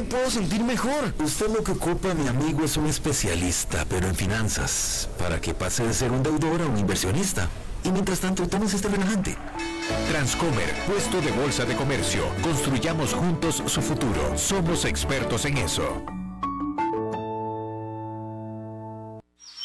me puedo sentir mejor. Usted lo que ocupa, mi amigo, es un especialista, pero en finanzas, para que pase de ser un deudor a un inversionista. Y mientras tanto, tomes este relajante. Transcomer, puesto de bolsa de comercio. Construyamos juntos su futuro. Somos expertos en eso.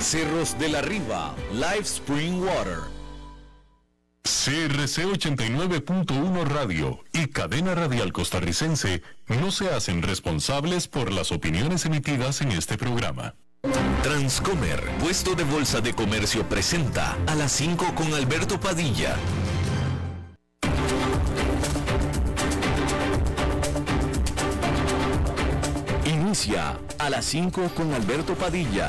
Cerros de la Riva, Live Spring Water. CRC 89.1 Radio y Cadena Radial Costarricense no se hacen responsables por las opiniones emitidas en este programa. Transcomer, puesto de bolsa de comercio, presenta a las 5 con Alberto Padilla. Inicia a las 5 con Alberto Padilla.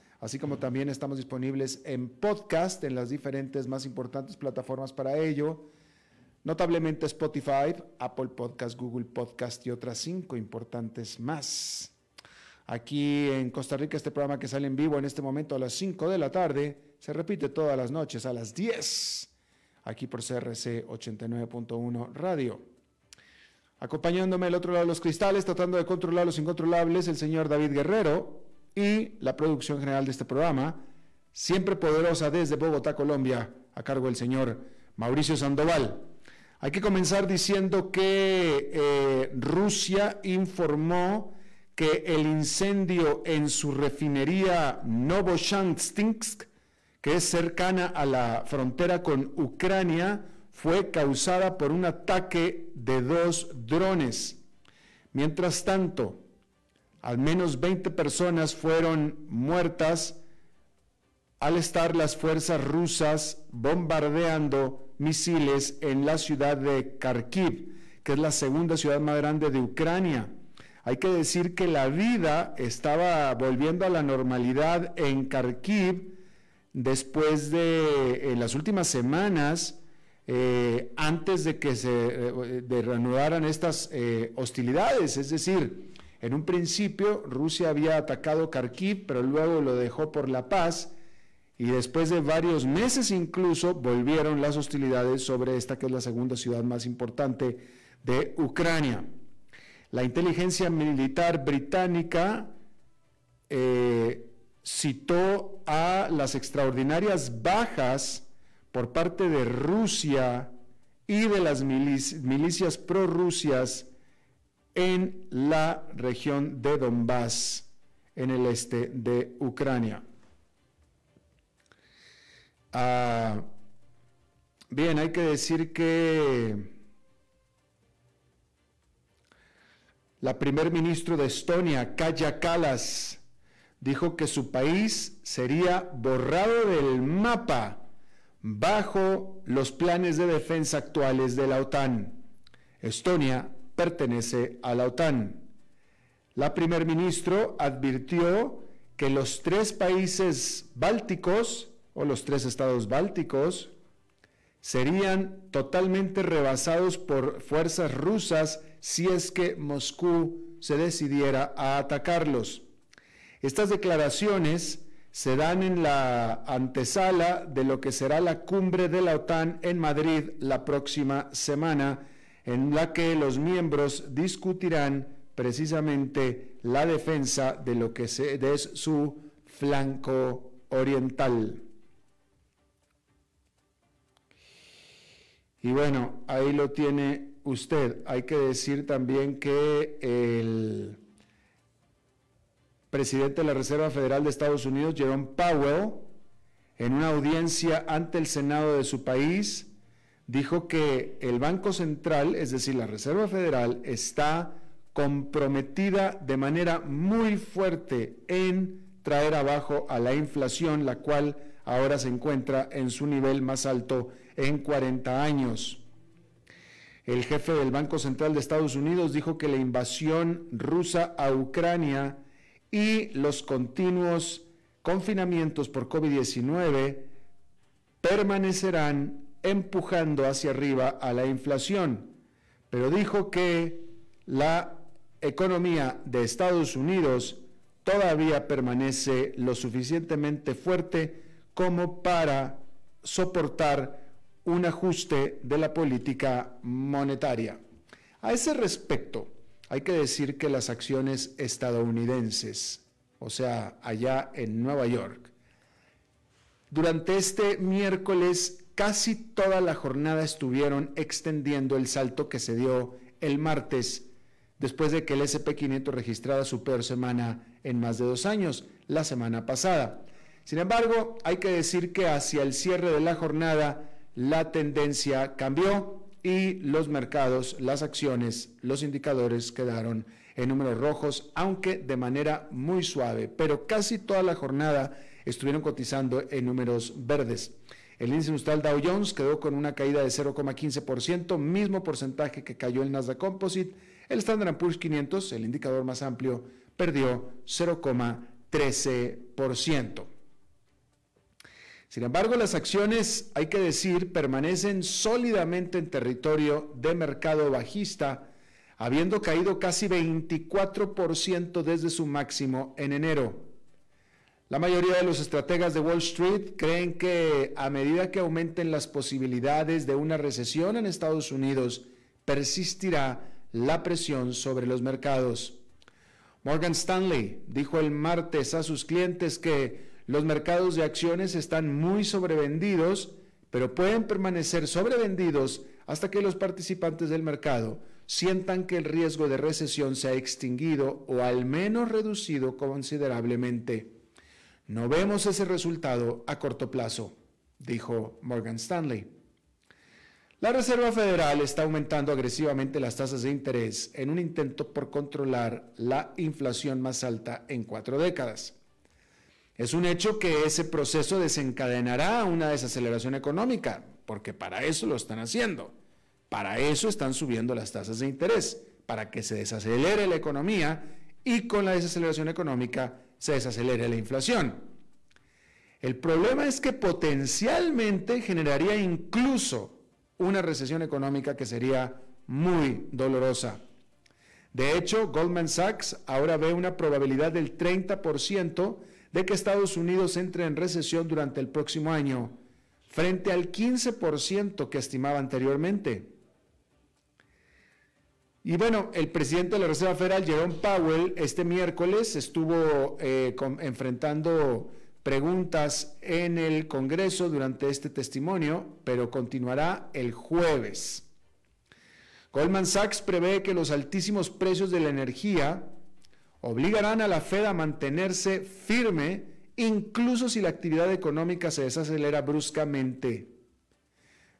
así como también estamos disponibles en podcast en las diferentes más importantes plataformas para ello, notablemente Spotify, Apple Podcast, Google Podcast y otras cinco importantes más. Aquí en Costa Rica este programa que sale en vivo en este momento a las 5 de la tarde se repite todas las noches a las 10 aquí por CRC 89.1 Radio. Acompañándome al otro lado de los cristales, tratando de controlar los incontrolables, el señor David Guerrero y la producción general de este programa, siempre poderosa desde Bogotá, Colombia, a cargo del señor Mauricio Sandoval. Hay que comenzar diciendo que eh, Rusia informó que el incendio en su refinería Novoshanstinsk, que es cercana a la frontera con Ucrania, fue causada por un ataque de dos drones. Mientras tanto, al menos 20 personas fueron muertas al estar las fuerzas rusas bombardeando misiles en la ciudad de Kharkiv, que es la segunda ciudad más grande de Ucrania. Hay que decir que la vida estaba volviendo a la normalidad en Kharkiv después de las últimas semanas, eh, antes de que se eh, reanudaran estas eh, hostilidades. Es decir, en un principio Rusia había atacado Kharkiv, pero luego lo dejó por la paz y después de varios meses incluso volvieron las hostilidades sobre esta que es la segunda ciudad más importante de Ucrania. La inteligencia militar británica eh, citó a las extraordinarias bajas por parte de Rusia y de las milicias prorrusias en la región de Donbass, en el este de Ucrania. Ah, bien, hay que decir que la primer ministro de Estonia, Kaya Kalas, dijo que su país sería borrado del mapa bajo los planes de defensa actuales de la OTAN. Estonia pertenece a la OTAN. La primer ministro advirtió que los tres países bálticos o los tres estados bálticos serían totalmente rebasados por fuerzas rusas si es que Moscú se decidiera a atacarlos. Estas declaraciones se dan en la antesala de lo que será la cumbre de la OTAN en Madrid la próxima semana, en la que los miembros discutirán precisamente la defensa de lo que es su flanco oriental. Y bueno, ahí lo tiene usted. Hay que decir también que el presidente de la Reserva Federal de Estados Unidos, Jerome Powell, en una audiencia ante el Senado de su país, dijo que el Banco Central, es decir, la Reserva Federal, está comprometida de manera muy fuerte en traer abajo a la inflación, la cual ahora se encuentra en su nivel más alto en 40 años. El jefe del Banco Central de Estados Unidos dijo que la invasión rusa a Ucrania y los continuos confinamientos por COVID-19 permanecerán empujando hacia arriba a la inflación, pero dijo que la economía de Estados Unidos todavía permanece lo suficientemente fuerte como para soportar un ajuste de la política monetaria. A ese respecto, hay que decir que las acciones estadounidenses, o sea, allá en Nueva York, durante este miércoles casi toda la jornada estuvieron extendiendo el salto que se dio el martes después de que el SP500 registrara su peor semana en más de dos años, la semana pasada. Sin embargo, hay que decir que hacia el cierre de la jornada la tendencia cambió y los mercados, las acciones, los indicadores quedaron en números rojos, aunque de manera muy suave, pero casi toda la jornada estuvieron cotizando en números verdes. El índice industrial Dow Jones quedó con una caída de 0,15%, mismo porcentaje que cayó el Nasdaq Composite. El Standard Poor's 500, el indicador más amplio, perdió 0,13%. Sin embargo, las acciones, hay que decir, permanecen sólidamente en territorio de mercado bajista, habiendo caído casi 24% desde su máximo en enero. La mayoría de los estrategas de Wall Street creen que a medida que aumenten las posibilidades de una recesión en Estados Unidos, persistirá la presión sobre los mercados. Morgan Stanley dijo el martes a sus clientes que los mercados de acciones están muy sobrevendidos, pero pueden permanecer sobrevendidos hasta que los participantes del mercado sientan que el riesgo de recesión se ha extinguido o al menos reducido considerablemente. No vemos ese resultado a corto plazo, dijo Morgan Stanley. La Reserva Federal está aumentando agresivamente las tasas de interés en un intento por controlar la inflación más alta en cuatro décadas. Es un hecho que ese proceso desencadenará una desaceleración económica, porque para eso lo están haciendo. Para eso están subiendo las tasas de interés, para que se desacelere la economía y con la desaceleración económica se desacelere la inflación. El problema es que potencialmente generaría incluso una recesión económica que sería muy dolorosa. De hecho, Goldman Sachs ahora ve una probabilidad del 30% de que Estados Unidos entre en recesión durante el próximo año, frente al 15% que estimaba anteriormente. Y bueno, el presidente de la Reserva Federal, Jerome Powell, este miércoles estuvo eh, enfrentando preguntas en el Congreso durante este testimonio, pero continuará el jueves. Goldman Sachs prevé que los altísimos precios de la energía obligarán a la Fed a mantenerse firme incluso si la actividad económica se desacelera bruscamente.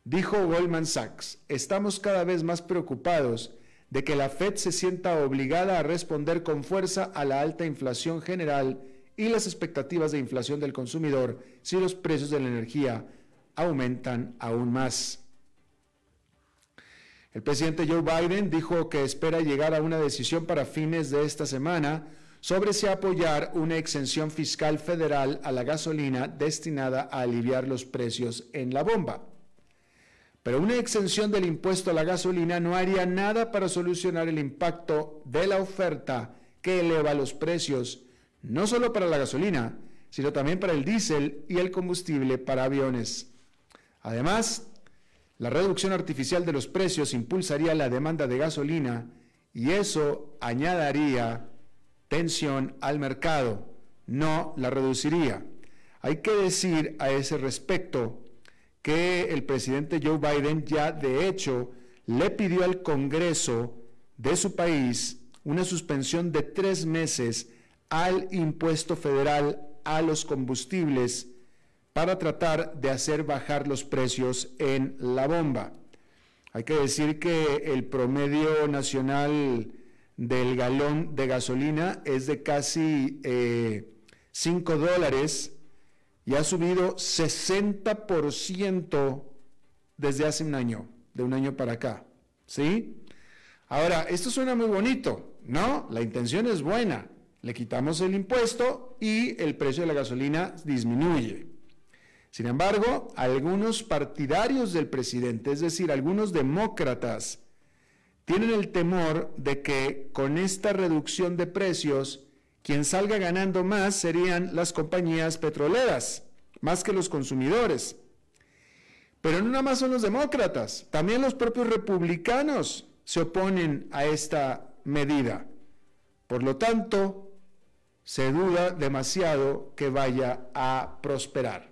Dijo Goldman Sachs, estamos cada vez más preocupados de que la Fed se sienta obligada a responder con fuerza a la alta inflación general y las expectativas de inflación del consumidor si los precios de la energía aumentan aún más. El presidente Joe Biden dijo que espera llegar a una decisión para fines de esta semana sobre si apoyar una exención fiscal federal a la gasolina destinada a aliviar los precios en la bomba. Pero una exención del impuesto a la gasolina no haría nada para solucionar el impacto de la oferta que eleva los precios, no solo para la gasolina, sino también para el diésel y el combustible para aviones. Además, la reducción artificial de los precios impulsaría la demanda de gasolina y eso añadiría tensión al mercado, no la reduciría. Hay que decir a ese respecto que el presidente Joe Biden ya de hecho le pidió al Congreso de su país una suspensión de tres meses al impuesto federal a los combustibles para tratar de hacer bajar los precios en la bomba. Hay que decir que el promedio nacional del galón de gasolina es de casi 5 eh, dólares y ha subido 60% desde hace un año, de un año para acá. ¿Sí? Ahora, esto suena muy bonito, ¿no? La intención es buena. Le quitamos el impuesto y el precio de la gasolina disminuye. Sin embargo, algunos partidarios del presidente, es decir, algunos demócratas, tienen el temor de que con esta reducción de precios, quien salga ganando más serían las compañías petroleras, más que los consumidores. Pero no nada más son los demócratas, también los propios republicanos se oponen a esta medida. Por lo tanto, se duda demasiado que vaya a prosperar.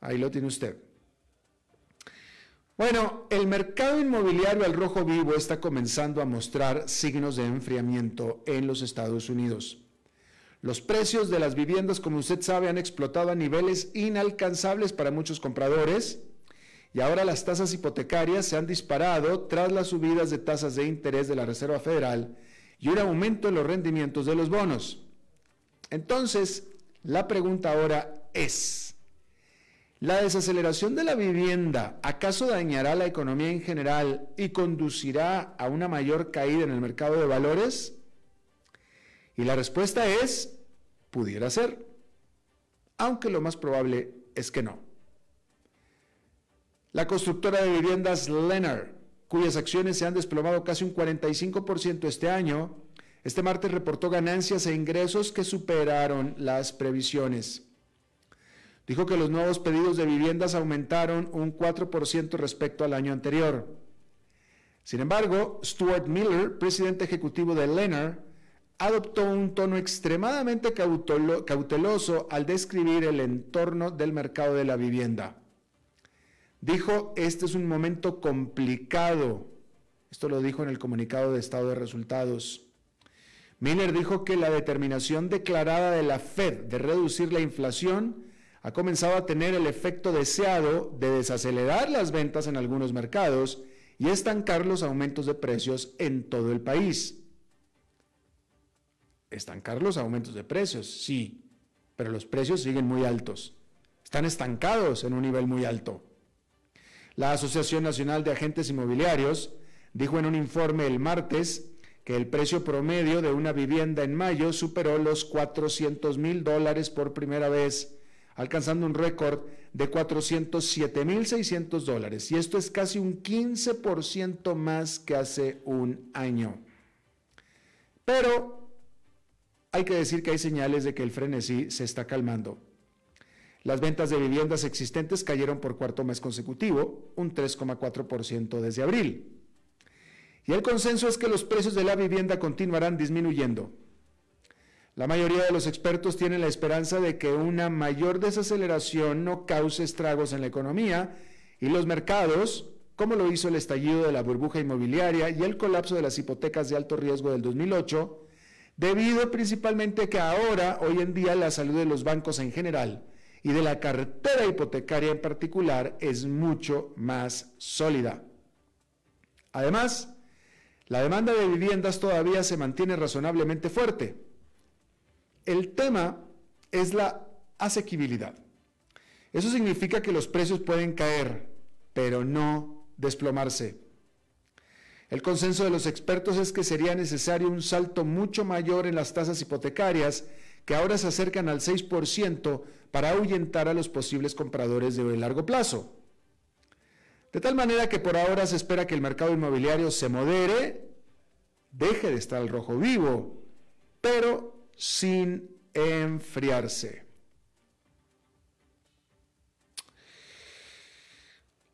Ahí lo tiene usted. Bueno, el mercado inmobiliario al rojo vivo está comenzando a mostrar signos de enfriamiento en los Estados Unidos. Los precios de las viviendas, como usted sabe, han explotado a niveles inalcanzables para muchos compradores y ahora las tasas hipotecarias se han disparado tras las subidas de tasas de interés de la Reserva Federal y un aumento en los rendimientos de los bonos. Entonces, la pregunta ahora es, ¿La desaceleración de la vivienda acaso dañará la economía en general y conducirá a una mayor caída en el mercado de valores? Y la respuesta es, pudiera ser, aunque lo más probable es que no. La constructora de viviendas Lennar, cuyas acciones se han desplomado casi un 45% este año, este martes reportó ganancias e ingresos que superaron las previsiones dijo que los nuevos pedidos de viviendas aumentaron un 4% respecto al año anterior. Sin embargo, Stuart Miller, presidente ejecutivo de Lennar, adoptó un tono extremadamente cauteloso al describir el entorno del mercado de la vivienda. Dijo, este es un momento complicado. Esto lo dijo en el comunicado de estado de resultados. Miller dijo que la determinación declarada de la Fed de reducir la inflación ha comenzado a tener el efecto deseado de desacelerar las ventas en algunos mercados y estancar los aumentos de precios en todo el país. Estancar los aumentos de precios, sí, pero los precios siguen muy altos. Están estancados en un nivel muy alto. La Asociación Nacional de Agentes Inmobiliarios dijo en un informe el martes que el precio promedio de una vivienda en mayo superó los 400 mil dólares por primera vez alcanzando un récord de 407.600 dólares. Y esto es casi un 15% más que hace un año. Pero hay que decir que hay señales de que el frenesí se está calmando. Las ventas de viviendas existentes cayeron por cuarto mes consecutivo, un 3,4% desde abril. Y el consenso es que los precios de la vivienda continuarán disminuyendo. La mayoría de los expertos tienen la esperanza de que una mayor desaceleración no cause estragos en la economía y los mercados, como lo hizo el estallido de la burbuja inmobiliaria y el colapso de las hipotecas de alto riesgo del 2008, debido principalmente que ahora, hoy en día, la salud de los bancos en general y de la cartera hipotecaria en particular es mucho más sólida. Además, la demanda de viviendas todavía se mantiene razonablemente fuerte el tema es la asequibilidad. Eso significa que los precios pueden caer, pero no desplomarse. El consenso de los expertos es que sería necesario un salto mucho mayor en las tasas hipotecarias, que ahora se acercan al 6%, para ahuyentar a los posibles compradores de largo plazo. De tal manera que por ahora se espera que el mercado inmobiliario se modere, deje de estar al rojo vivo, pero sin enfriarse.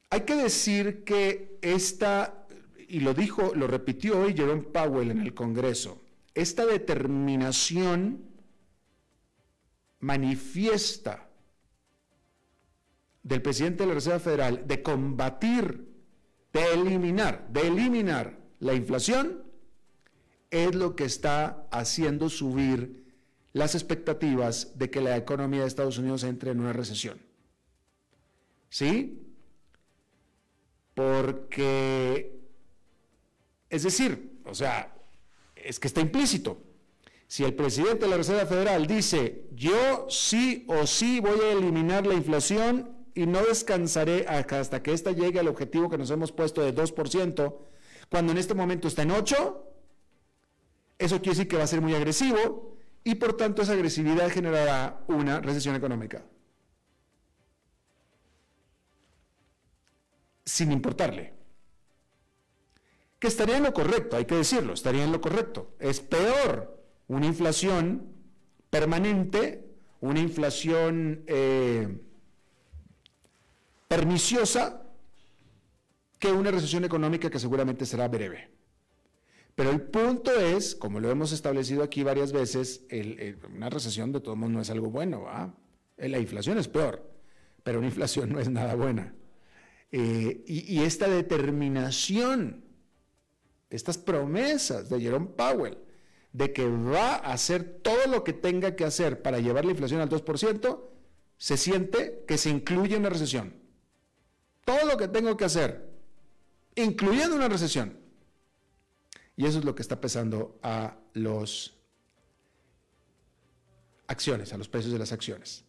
Hay que decir que esta, y lo dijo, lo repitió hoy Jerome Powell en el Congreso, esta determinación manifiesta del presidente de la Reserva Federal de combatir, de eliminar, de eliminar la inflación, es lo que está haciendo subir las expectativas de que la economía de Estados Unidos entre en una recesión. ¿Sí? Porque, es decir, o sea, es que está implícito. Si el presidente de la Reserva Federal dice, yo sí o sí voy a eliminar la inflación y no descansaré hasta que ésta llegue al objetivo que nos hemos puesto de 2%, cuando en este momento está en 8, eso quiere decir que va a ser muy agresivo y por tanto esa agresividad generará una recesión económica. Sin importarle. Que estaría en lo correcto, hay que decirlo, estaría en lo correcto. Es peor una inflación permanente, una inflación eh, perniciosa, que una recesión económica que seguramente será breve. Pero el punto es, como lo hemos establecido aquí varias veces, una recesión de todos modos no es algo bueno. Eh, la inflación es peor, pero una inflación no es nada buena. Eh, y, y, esta determinación, estas promesas de Jerome Powell, de que va a hacer todo lo que tenga que hacer para llevar la inflación al 2%, se siente que se incluye una recesión. Todo lo que tengo que hacer, incluyendo una recesión. Y eso es lo que está pesando a los acciones, a los precios de las acciones.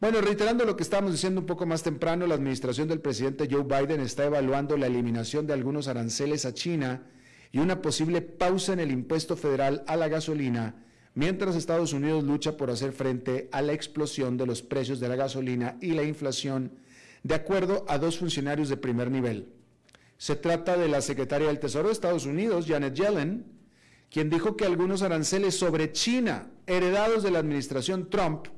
Bueno, reiterando lo que estábamos diciendo un poco más temprano, la administración del presidente Joe Biden está evaluando la eliminación de algunos aranceles a China y una posible pausa en el impuesto federal a la gasolina, mientras Estados Unidos lucha por hacer frente a la explosión de los precios de la gasolina y la inflación, de acuerdo a dos funcionarios de primer nivel. Se trata de la secretaria del Tesoro de Estados Unidos, Janet Yellen, quien dijo que algunos aranceles sobre China, heredados de la administración Trump,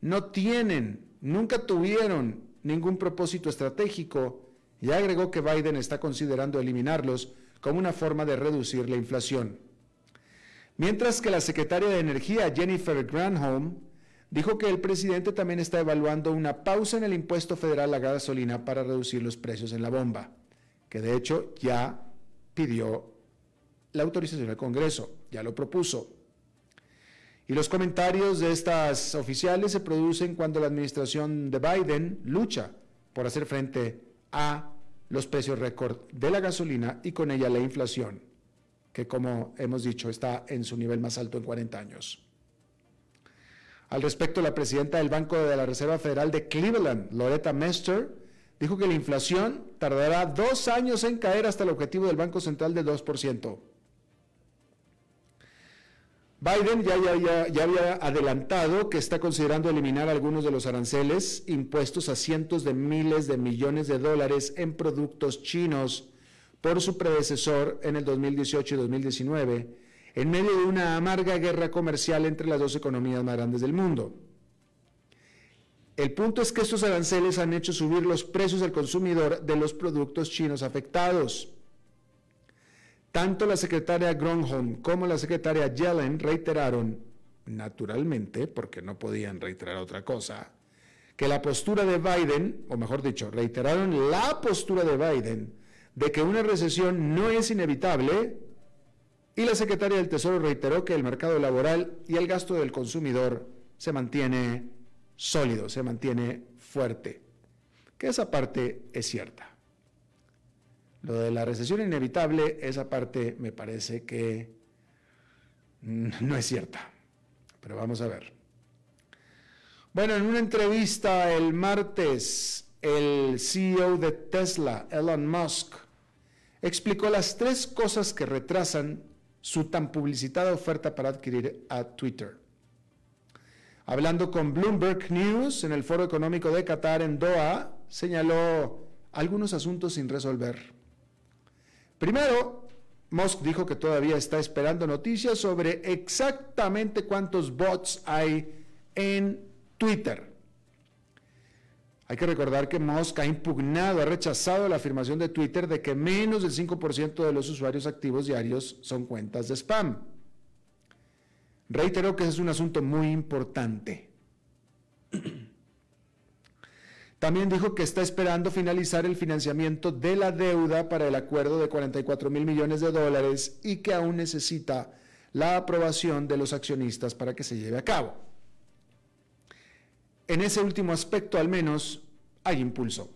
no tienen, nunca tuvieron ningún propósito estratégico y agregó que Biden está considerando eliminarlos como una forma de reducir la inflación. Mientras que la secretaria de Energía, Jennifer Granholm, dijo que el presidente también está evaluando una pausa en el impuesto federal a la gasolina para reducir los precios en la bomba que de hecho ya pidió la autorización al Congreso, ya lo propuso. Y los comentarios de estas oficiales se producen cuando la administración de Biden lucha por hacer frente a los precios récord de la gasolina y con ella la inflación, que como hemos dicho está en su nivel más alto en 40 años. Al respecto, la presidenta del Banco de la Reserva Federal de Cleveland, Loretta Mester, dijo que la inflación tardará dos años en caer hasta el objetivo del Banco Central del 2%. Biden ya, ya, había adelantado que está considerando eliminar algunos de los aranceles impuestos a cientos de miles de millones de dólares en productos chinos por su predecesor en el 2018 y 2019, en medio de una amarga guerra comercial entre las dos economías más grandes del mundo. El punto es que estos aranceles han hecho subir los precios al consumidor de los productos chinos afectados. Tanto la secretaria Gronholm como la secretaria Yellen reiteraron, naturalmente, porque no podían reiterar otra cosa, que la postura de Biden, o mejor dicho, reiteraron la postura de Biden de que una recesión no es inevitable, y la secretaria del Tesoro reiteró que el mercado laboral y el gasto del consumidor se mantiene sólido, se mantiene fuerte. Que esa parte es cierta. Lo de la recesión inevitable, esa parte me parece que no es cierta. Pero vamos a ver. Bueno, en una entrevista el martes, el CEO de Tesla, Elon Musk, explicó las tres cosas que retrasan su tan publicitada oferta para adquirir a Twitter. Hablando con Bloomberg News en el Foro Económico de Qatar en Doha, señaló algunos asuntos sin resolver. Primero, Musk dijo que todavía está esperando noticias sobre exactamente cuántos bots hay en Twitter. Hay que recordar que Musk ha impugnado, ha rechazado la afirmación de Twitter de que menos del 5% de los usuarios activos diarios son cuentas de spam. Reitero que es un asunto muy importante. También dijo que está esperando finalizar el financiamiento de la deuda para el acuerdo de 44 mil millones de dólares y que aún necesita la aprobación de los accionistas para que se lleve a cabo. En ese último aspecto, al menos, hay impulso.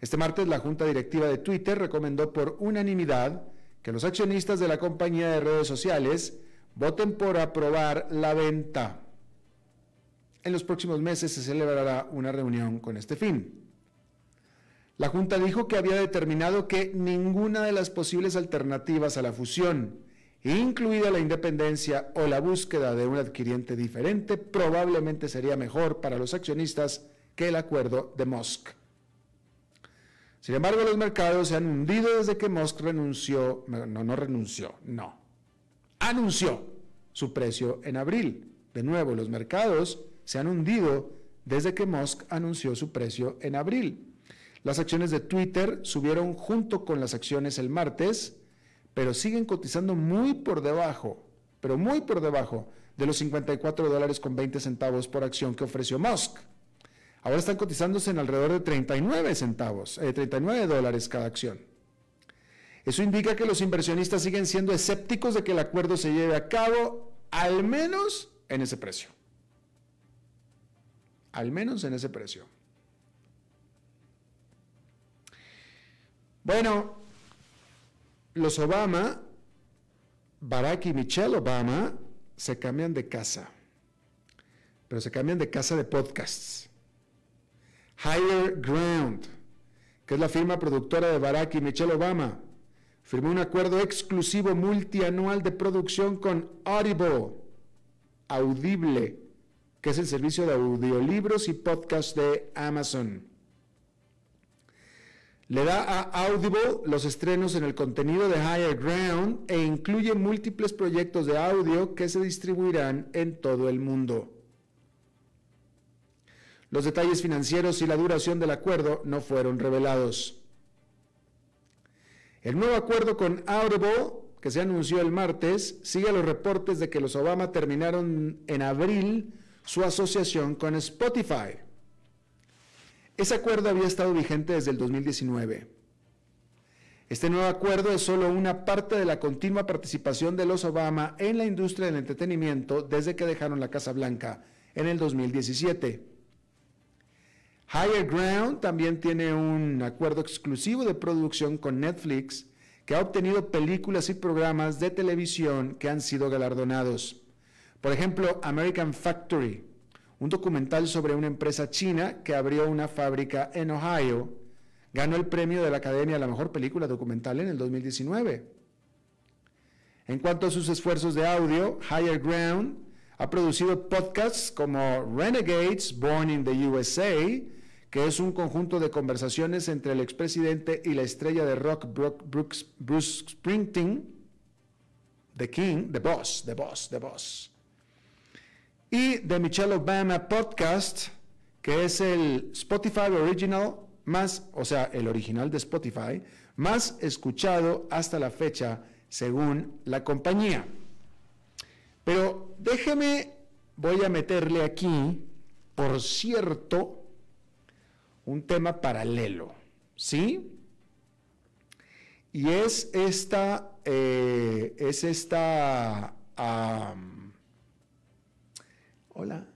Este martes, la Junta Directiva de Twitter recomendó por unanimidad que los accionistas de la compañía de redes sociales voten por aprobar la venta. En los próximos meses se celebrará una reunión con este fin. La Junta dijo que había determinado que ninguna de las posibles alternativas a la fusión, incluida la independencia o la búsqueda de un adquiriente diferente, probablemente sería mejor para los accionistas que el acuerdo de Musk. Sin embargo, los mercados se han hundido desde que Musk renunció, no, no renunció, no, anunció su precio en abril. De nuevo, los mercados se han hundido desde que Musk anunció su precio en abril. Las acciones de Twitter subieron junto con las acciones el martes, pero siguen cotizando muy por debajo, pero muy por debajo de los 54 dólares con 20 centavos por acción que ofreció Musk. Ahora están cotizándose en alrededor de 39 centavos, 39 eh, dólares cada acción. Eso indica que los inversionistas siguen siendo escépticos de que el acuerdo se lleve a cabo, al menos en ese precio al menos en ese precio. Bueno, los Obama, Barack y Michelle Obama, se cambian de casa, pero se cambian de casa de podcasts. Higher Ground, que es la firma productora de Barack y Michelle Obama, firmó un acuerdo exclusivo multianual de producción con Audible, Audible, que es el servicio de audiolibros y podcast de Amazon. Le da a Audible los estrenos en el contenido de Higher Ground e incluye múltiples proyectos de audio que se distribuirán en todo el mundo. Los detalles financieros y la duración del acuerdo no fueron revelados. El nuevo acuerdo con Audible, que se anunció el martes, sigue los reportes de que los Obama terminaron en abril su asociación con Spotify. Ese acuerdo había estado vigente desde el 2019. Este nuevo acuerdo es solo una parte de la continua participación de los Obama en la industria del entretenimiento desde que dejaron la Casa Blanca en el 2017. Higher Ground también tiene un acuerdo exclusivo de producción con Netflix que ha obtenido películas y programas de televisión que han sido galardonados. Por ejemplo, American Factory, un documental sobre una empresa china que abrió una fábrica en Ohio, ganó el premio de la Academia a la Mejor Película Documental en el 2019. En cuanto a sus esfuerzos de audio, Higher Ground ha producido podcasts como Renegades, Born in the USA, que es un conjunto de conversaciones entre el expresidente y la estrella de rock Bruce Springsteen, The King, The Boss, The Boss, The Boss y The Michelle Obama Podcast, que es el Spotify Original más, o sea, el original de Spotify, más escuchado hasta la fecha, según la compañía. Pero déjeme, voy a meterle aquí, por cierto, un tema paralelo, ¿sí? Y es esta, eh, es esta, Hola.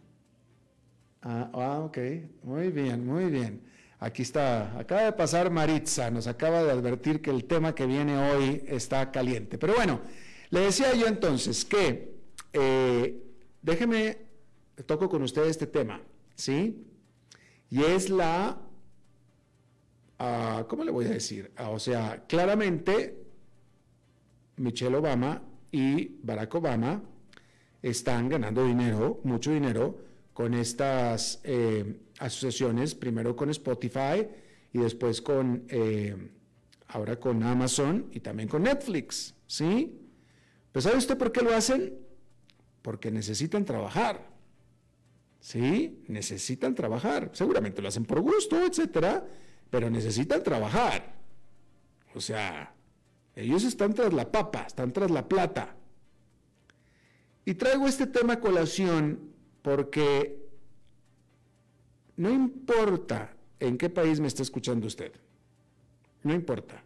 Ah, ah, ok. Muy bien, muy bien. Aquí está. Acaba de pasar Maritza. Nos acaba de advertir que el tema que viene hoy está caliente. Pero bueno, le decía yo entonces que eh, déjeme, toco con usted este tema, ¿sí? Y es la, ah, ¿cómo le voy a decir? Ah, o sea, claramente Michelle Obama y Barack Obama están ganando dinero, mucho dinero, con estas eh, asociaciones, primero con Spotify y después con, eh, ahora con Amazon y también con Netflix, ¿sí? Pero ¿sabe usted por qué lo hacen? Porque necesitan trabajar. ¿Sí? Necesitan trabajar. Seguramente lo hacen por gusto, etcétera, pero necesitan trabajar. O sea, ellos están tras la papa, están tras la plata. Y traigo este tema a colación porque no importa en qué país me está escuchando usted, no importa.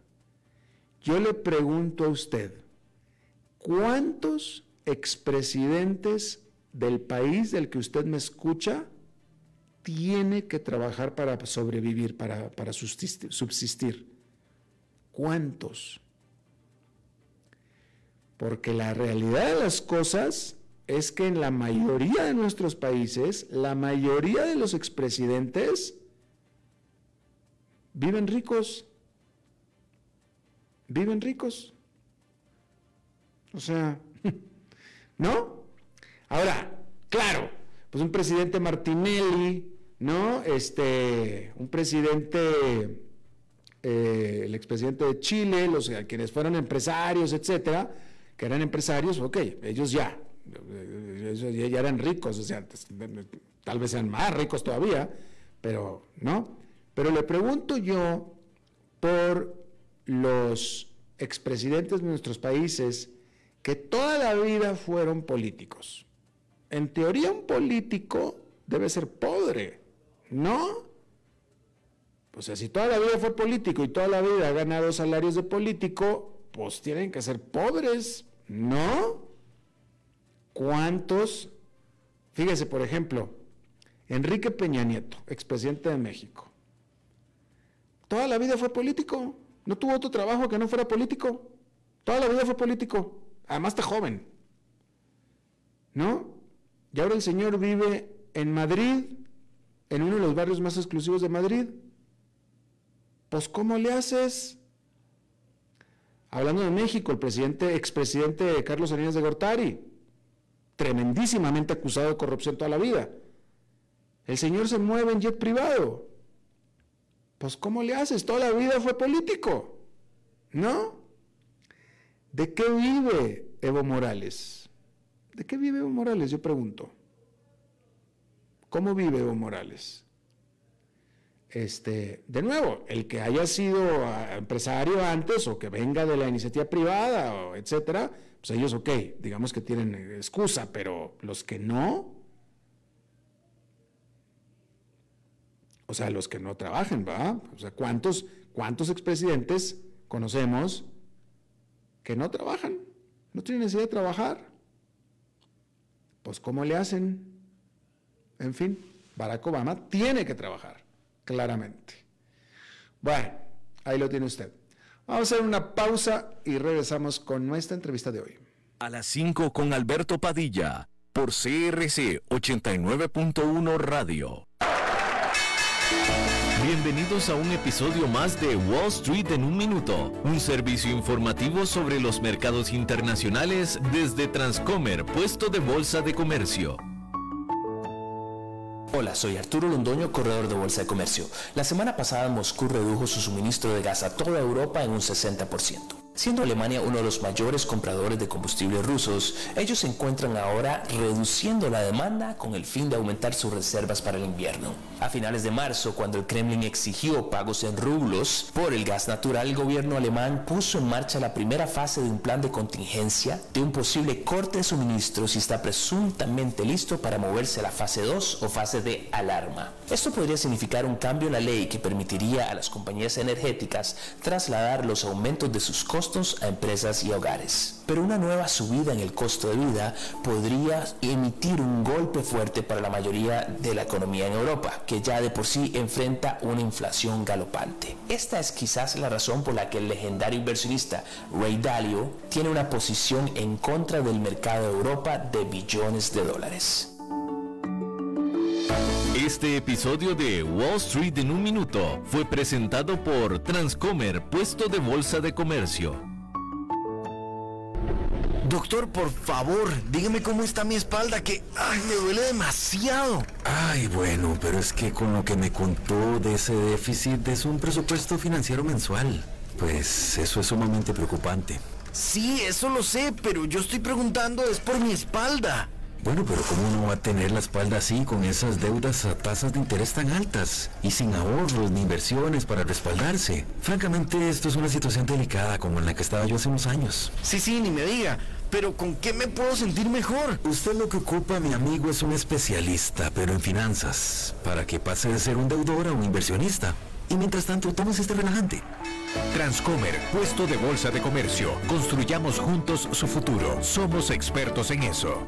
Yo le pregunto a usted, ¿cuántos expresidentes del país del que usted me escucha tiene que trabajar para sobrevivir, para, para subsistir? ¿Cuántos? Porque la realidad de las cosas es que en la mayoría de nuestros países, la mayoría de los expresidentes viven ricos. Viven ricos. O sea, ¿no? Ahora, claro, pues un presidente Martinelli, ¿no? Este, un presidente, eh, el expresidente de Chile, los quienes fueron empresarios, etcétera, que eran empresarios, ok, ellos ya, ellos ya eran ricos, o sea, tal vez sean más ricos todavía, pero no. Pero le pregunto yo por los expresidentes de nuestros países que toda la vida fueron políticos. En teoría un político debe ser pobre, ¿no? O sea, si toda la vida fue político y toda la vida ha ganado salarios de político, pues tienen que ser pobres, ¿no? ¿Cuántos? Fíjese, por ejemplo, Enrique Peña Nieto, expresidente de México. Toda la vida fue político. No tuvo otro trabajo que no fuera político. Toda la vida fue político. Además está joven. ¿No? Y ahora el señor vive en Madrid, en uno de los barrios más exclusivos de Madrid. Pues ¿cómo le haces? Hablando de México, el presidente, expresidente Carlos Salinas de Gortari, tremendísimamente acusado de corrupción toda la vida. El señor se mueve en jet privado. Pues ¿cómo le haces? Toda la vida fue político. ¿No? ¿De qué vive Evo Morales? ¿De qué vive Evo Morales? Yo pregunto. ¿Cómo vive Evo Morales? Este, de nuevo, el que haya sido ah, empresario antes o que venga de la iniciativa privada, o etcétera, pues ellos, ok, digamos que tienen excusa, pero los que no, o sea, los que no trabajen, ¿va? O sea, ¿cuántos, cuántos expresidentes conocemos que no trabajan? No tienen necesidad de trabajar. Pues, ¿cómo le hacen? En fin, Barack Obama tiene que trabajar claramente. Bueno, ahí lo tiene usted. Vamos a hacer una pausa y regresamos con nuestra entrevista de hoy. A las 5 con Alberto Padilla, por CRC 89.1 Radio. Bienvenidos a un episodio más de Wall Street en un minuto, un servicio informativo sobre los mercados internacionales desde Transcomer, puesto de bolsa de comercio. Hola, soy Arturo Londoño, corredor de Bolsa de Comercio. La semana pasada Moscú redujo su suministro de gas a toda Europa en un 60%. Siendo Alemania uno de los mayores compradores de combustibles rusos, ellos se encuentran ahora reduciendo la demanda con el fin de aumentar sus reservas para el invierno. A finales de marzo, cuando el Kremlin exigió pagos en rublos por el gas natural, el gobierno alemán puso en marcha la primera fase de un plan de contingencia de un posible corte de suministros y está presuntamente listo para moverse a la fase 2 o fase de alarma. Esto podría significar un cambio en la ley que permitiría a las compañías energéticas trasladar los aumentos de sus costos a empresas y hogares. Pero una nueva subida en el costo de vida podría emitir un golpe fuerte para la mayoría de la economía en Europa, que ya de por sí enfrenta una inflación galopante. Esta es quizás la razón por la que el legendario inversionista Ray Dalio tiene una posición en contra del mercado de Europa de billones de dólares. Este episodio de Wall Street en un minuto fue presentado por Transcomer, puesto de bolsa de comercio. Doctor, por favor, dígame cómo está mi espalda, que ay, me duele demasiado. Ay, bueno, pero es que con lo que me contó de ese déficit es un presupuesto financiero mensual. Pues eso es sumamente preocupante. Sí, eso lo sé, pero yo estoy preguntando es por mi espalda. Bueno, pero ¿cómo uno va a tener la espalda así con esas deudas a tasas de interés tan altas y sin ahorros ni inversiones para respaldarse? Francamente, esto es una situación delicada como en la que estaba yo hace unos años. Sí, sí, ni me diga. Pero ¿con qué me puedo sentir mejor? Usted lo que ocupa, mi amigo, es un especialista, pero en finanzas, para que pase de ser un deudor a un inversionista. Y mientras tanto, tomes este relajante. Transcomer, puesto de bolsa de comercio. Construyamos juntos su futuro. Somos expertos en eso.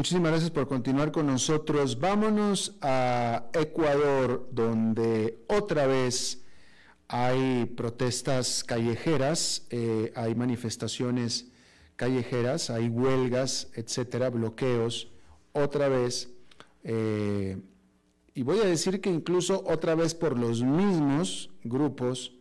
Muchísimas gracias por continuar con nosotros. Vámonos a Ecuador, donde otra vez hay protestas callejeras, eh, hay manifestaciones callejeras, hay huelgas, etcétera, bloqueos, otra vez. Eh, y voy a decir que incluso otra vez por los mismos grupos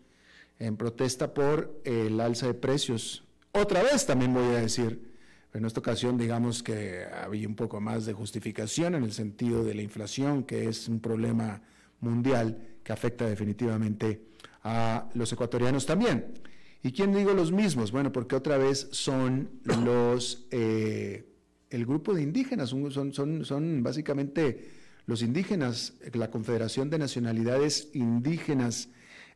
en protesta por el alza de precios. Otra vez también voy a decir, en esta ocasión digamos que había un poco más de justificación en el sentido de la inflación, que es un problema mundial que afecta definitivamente a los ecuatorianos también. ¿Y quién digo los mismos? Bueno, porque otra vez son los, eh, el grupo de indígenas, son, son, son básicamente los indígenas, la Confederación de Nacionalidades Indígenas,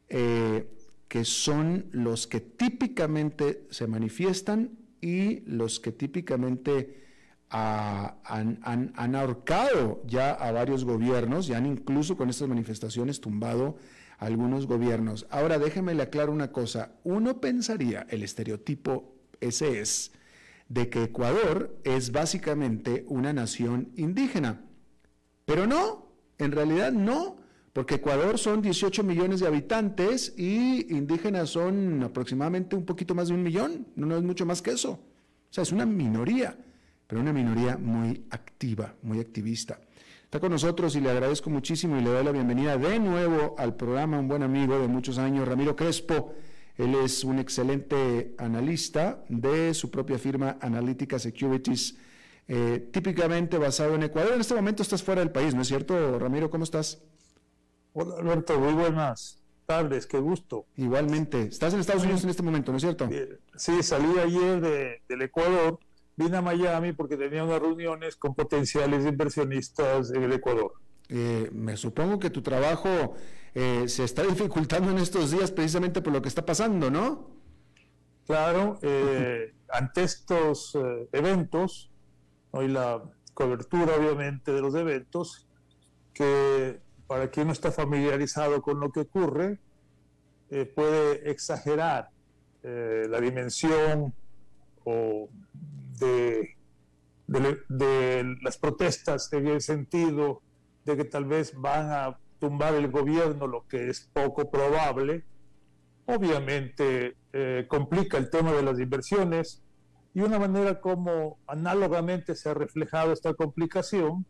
eh, que son los que típicamente se manifiestan y los que típicamente ah, han, han, han, ahorcado ya a varios gobiernos y han incluso con estas manifestaciones tumbado algunos gobiernos. Ahora déjeme le aclaro una cosa. Uno pensaría, el estereotipo ese es, de que Ecuador es básicamente una nación indígena. Pero no, en realidad no, porque Ecuador son 18 millones de habitantes y indígenas son aproximadamente un poquito más de un millón, no es mucho más que eso. O sea, es una minoría, pero una minoría muy activa, muy activista. Está con nosotros y le agradezco muchísimo y le doy la bienvenida de nuevo al programa, un buen amigo de muchos años, Ramiro Crespo. Él es un excelente analista de su propia firma Analytica Securities, eh, típicamente basado en Ecuador. En este momento estás fuera del país, ¿no es cierto, Ramiro? ¿Cómo estás? Hola, Alberto, muy buenas tardes, qué gusto. Igualmente. Estás en Estados Unidos en este momento, ¿no es cierto? Sí, salí ayer de, del Ecuador vine a Miami porque tenía unas reuniones con potenciales inversionistas en el Ecuador. Eh, me supongo que tu trabajo eh, se está dificultando en estos días precisamente por lo que está pasando, ¿no? Claro, eh, ante estos eventos, hoy la cobertura obviamente de los eventos, que para quien no está familiarizado con lo que ocurre, puede exagerar la dimensión o de, las protestas en el sentido de que tal vez van a tumbar el gobierno, lo que es poco probable, obviamente eh, complica el tema de las inversiones y una manera como análogamente se ha reflejado esta complicación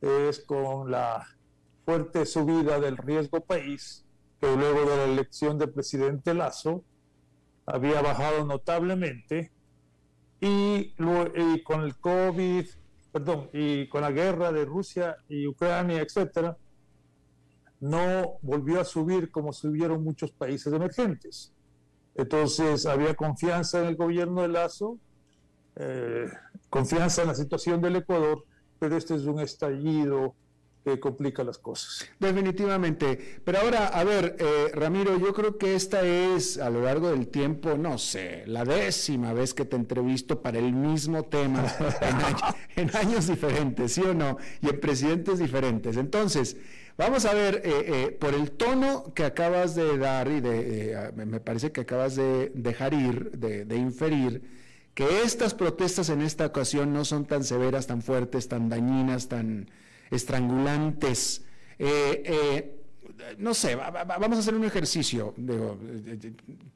es con la fuerte subida del riesgo país, que luego de la elección del presidente Lazo había bajado notablemente y, y con el COVID, perdón, y con la guerra de Rusia y Ucrania, etcétera, no volvió a subir como subieron muchos países emergentes. Entonces había confianza en el gobierno de Lazo, eh, confianza en la situación del Ecuador, pero este es un estallido complica las cosas. Definitivamente. Pero ahora, a ver, eh, Ramiro, yo creo que esta es a lo largo del tiempo, no sé, la décima vez que te entrevisto para el mismo tema en, años, diferentes, ¿sí o no? Y en presidentes diferentes. Entonces, vamos a ver, eh, eh, por el tono que acabas de dar y de, me parece que acabas de dejar ir, de, de inferir, que estas protestas en esta ocasión no son tan severas, tan fuertes, tan dañinas, tan estrangulantes. Eh, eh, no sé, vamos a hacer un ejercicio.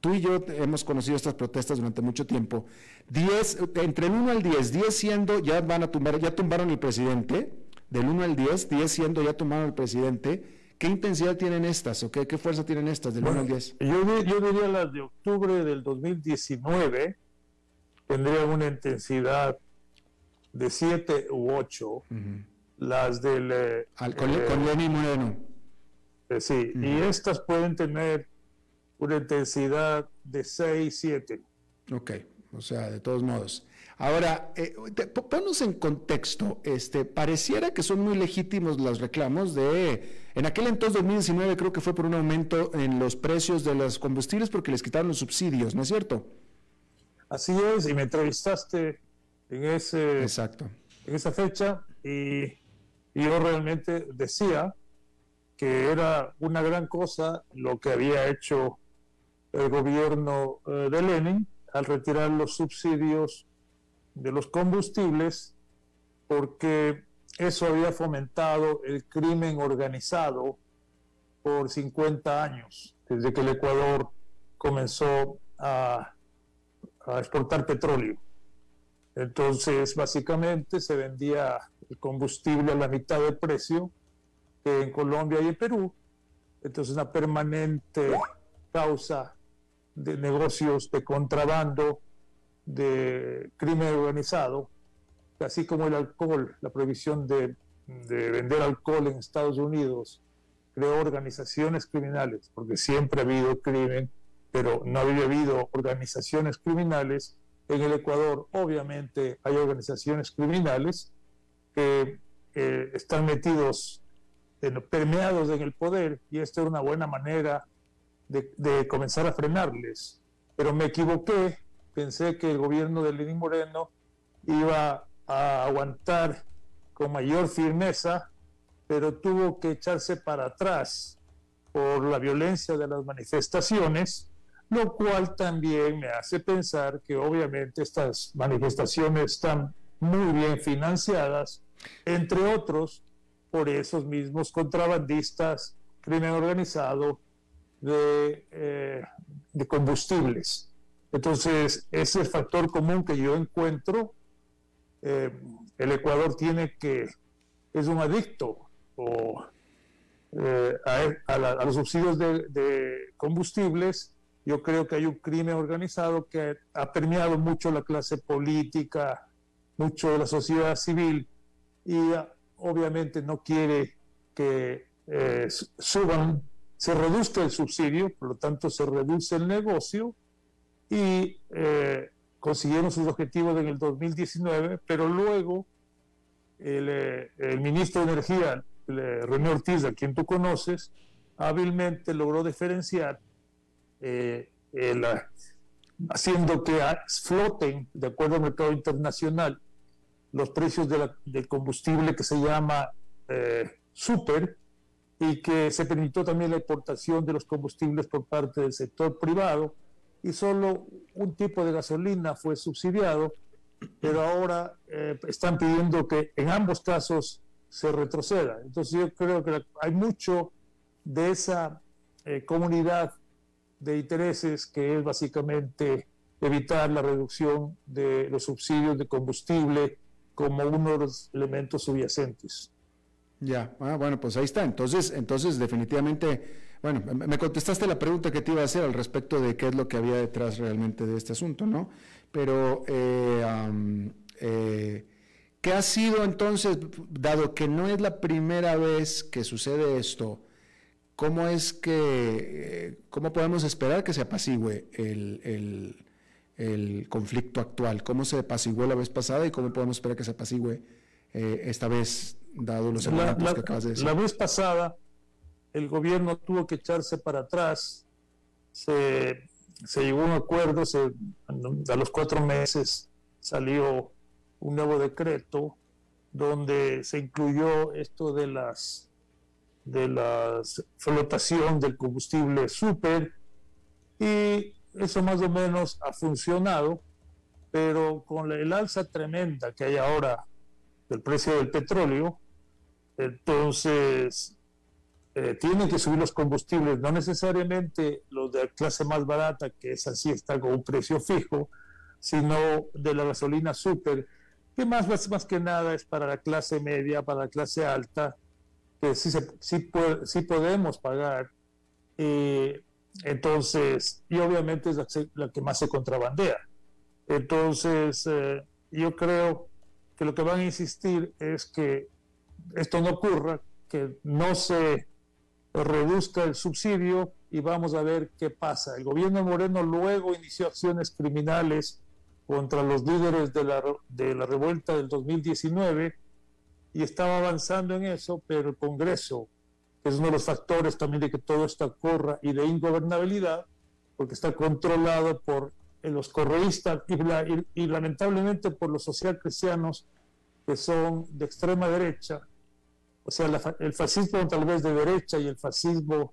tú y yo hemos conocido estas protestas durante mucho tiempo. Diez, entre el 1 al 10, 10 siendo ya van a tumbar, ya tumbaron el presidente, del 1 al 10, 10 siendo ya tumbaron el presidente. ¿Qué intensidad tienen estas o qué, qué fuerza tienen estas del 1 al 10? Yo, yo diría las de octubre del 2019 tendrían una intensidad de 7 u 8 las del... Eh, con, eh, Lenin Moreno. Eh, sí, y estas pueden tener una intensidad de 6, 7. Ok, o sea, de todos modos. Ahora, eh, ponos en contexto, este, pareciera que son muy legítimos los reclamos de, en aquel entonces 2019 creo que fue por un aumento en los precios de los combustibles porque les quitaron los subsidios, ¿no es cierto? Así es, y me entrevistaste en ese, Exacto. en esa fecha y yo realmente decía que era una gran cosa lo que había hecho el gobierno eh, de Lenin al retirar los subsidios de los combustibles, porque eso había fomentado el crimen organizado por 50 años, desde que el Ecuador comenzó a, a exportar petróleo. Entonces, básicamente se vendía el combustible a la mitad del precio que en Colombia y en Perú. Entonces, una permanente causa de negocios de contrabando, de crimen organizado, así como el alcohol, la prohibición de, de vender alcohol en Estados Unidos, creó organizaciones criminales, porque siempre ha habido crimen, pero no había habido organizaciones criminales. En el Ecuador, obviamente, hay organizaciones criminales que están metidos, en, permeados en el poder, y esta era una buena manera de, comenzar a frenarles. Pero me equivoqué, pensé que el gobierno de Lenín Moreno iba a aguantar con mayor firmeza, pero tuvo que echarse para atrás por la violencia de las manifestaciones, lo cual también me hace pensar que obviamente estas manifestaciones están muy bien financiadas entre otros por esos mismos contrabandistas, crimen organizado de, eh, de combustibles. Entonces, ese es el factor común que yo encuentro. Eh, el Ecuador tiene que, es un adicto eh, a, los subsidios de, combustibles. Yo creo que hay un crimen organizado que ha permeado mucho la clase política, mucho la sociedad civil y obviamente no quiere que eh, suban, se reduzca el subsidio, por lo tanto se reduce el negocio y eh, consiguieron sus objetivos en el 2019, pero luego el, eh, el ministro de Energía, René Ortiz, a quien tú conoces, hábilmente logró diferenciar haciendo que floten, de acuerdo al mercado internacional, los precios del combustible que se llama eh, super y que se permitió también la exportación de los combustibles por parte del sector privado y solo un tipo de gasolina fue subsidiado, pero ahora eh, están pidiendo que en ambos casos se retroceda. Entonces yo creo que hay mucho de esa eh, comunidad de intereses que es básicamente evitar la reducción de los subsidios de combustible como uno de los elementos subyacentes. Ya, ah, bueno, pues ahí está. Entonces, entonces definitivamente, bueno, me contestaste la pregunta que te iba a hacer al respecto de qué es lo que había detrás realmente de este asunto, ¿no? pero eh, eh, ¿qué ha sido entonces, dado que no es la primera vez que sucede esto, cómo es que, cómo podemos esperar que se apacigüe el, conflicto actual? ¿Cómo se apaciguó la vez pasada y cómo podemos esperar que se apacigüe esta vez, dado los elementos que acabas de decir? La vez pasada, el gobierno tuvo que echarse para atrás, se se llegó a un acuerdo, a los cuatro meses salió un nuevo decreto donde se incluyó esto de las de la flotación del combustible super y eso más o menos ha funcionado, pero con el alza tremenda que hay ahora del precio del petróleo, entonces eh, tienen que subir los combustibles, no necesariamente los de clase más barata, que es así, está con un precio fijo, sino de la gasolina super, que más, más que nada es para la clase media, para la clase alta, que sí, sí, podemos pagar. Eh, entonces, y obviamente es la, que más se contrabandea. Entonces, eh, yo creo que lo que van a insistir es que esto no ocurra, que no se reduzca el subsidio y vamos a ver qué pasa. El gobierno Moreno luego inició acciones criminales contra los líderes de la, de la revuelta del 2019 y estaba avanzando en eso, pero el Congreso, que es uno de los factores también de que todo esto ocurra y de ingobernabilidad, porque está controlado por los correístas y, y lamentablemente por los socialcristianos que son de extrema derecha, o sea, el fascismo tal vez de derecha y el fascismo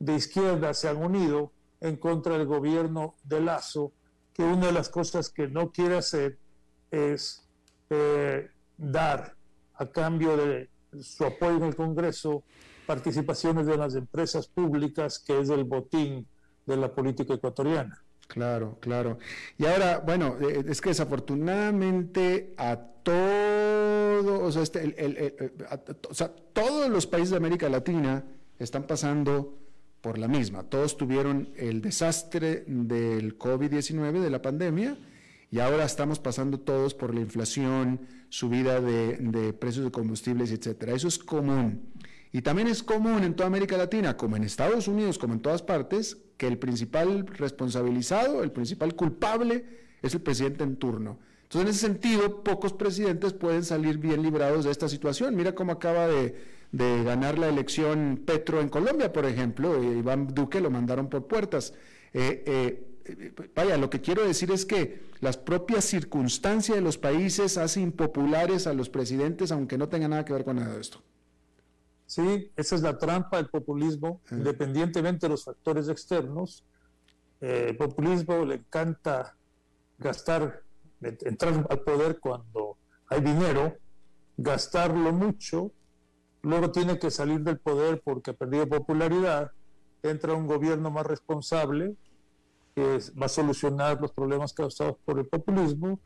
de izquierda se han unido en contra del gobierno de Lazo, que una de las cosas que no quiere hacer es eh, dar a cambio de su apoyo en el Congreso participaciones de las empresas públicas, que es el botín de la política ecuatoriana. Claro, claro. Y ahora, bueno, eh, es que desafortunadamente a todo, o sea, este, o sea, todos los países de América Latina están pasando por la misma. Todos tuvieron el desastre del COVID-19, de la pandemia, y ahora estamos pasando todos por la inflación, subida de, de precios de combustibles, etcétera. Eso es común. Y también es común en toda América Latina, como en Estados Unidos, como en todas partes, que el principal responsabilizado, el principal culpable es el presidente en turno. Entonces, en ese sentido, pocos presidentes pueden salir bien librados de esta situación. Mira cómo acaba de, ganar la elección Petro en Colombia, por ejemplo, e Iván Duque lo mandaron por puertas. Eh, eh, vaya, lo que quiero decir es que las propias circunstancias de los países hacen impopulares a los presidentes, aunque no tenga nada que ver con nada de esto. Sí, esa es la trampa del populismo, independientemente de los factores externos. Eh, el populismo le encanta gastar, entrar al poder cuando hay dinero, gastarlo mucho, luego tiene que salir del poder porque ha perdido popularidad, entra un gobierno más responsable que va a solucionar los problemas causados por el populismo,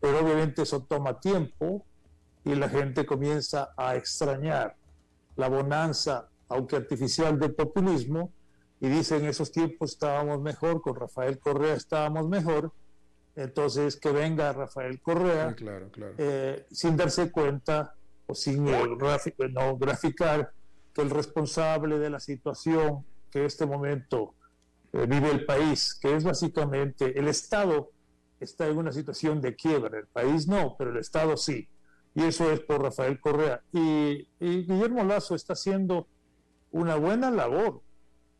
pero obviamente eso toma tiempo y la gente comienza a extrañar la bonanza, aunque artificial, del populismo, y dice en esos tiempos estábamos mejor, con Rafael Correa estábamos mejor, entonces que venga Rafael Correa eh, sin darse cuenta o sin eh, no, graficar que el responsable de la situación que en este momento eh, vive el país, que es básicamente el Estado está en una situación de quiebra, el país no, pero el Estado sí y eso es por Rafael Correa. Y, Guillermo Lazo está haciendo una buena labor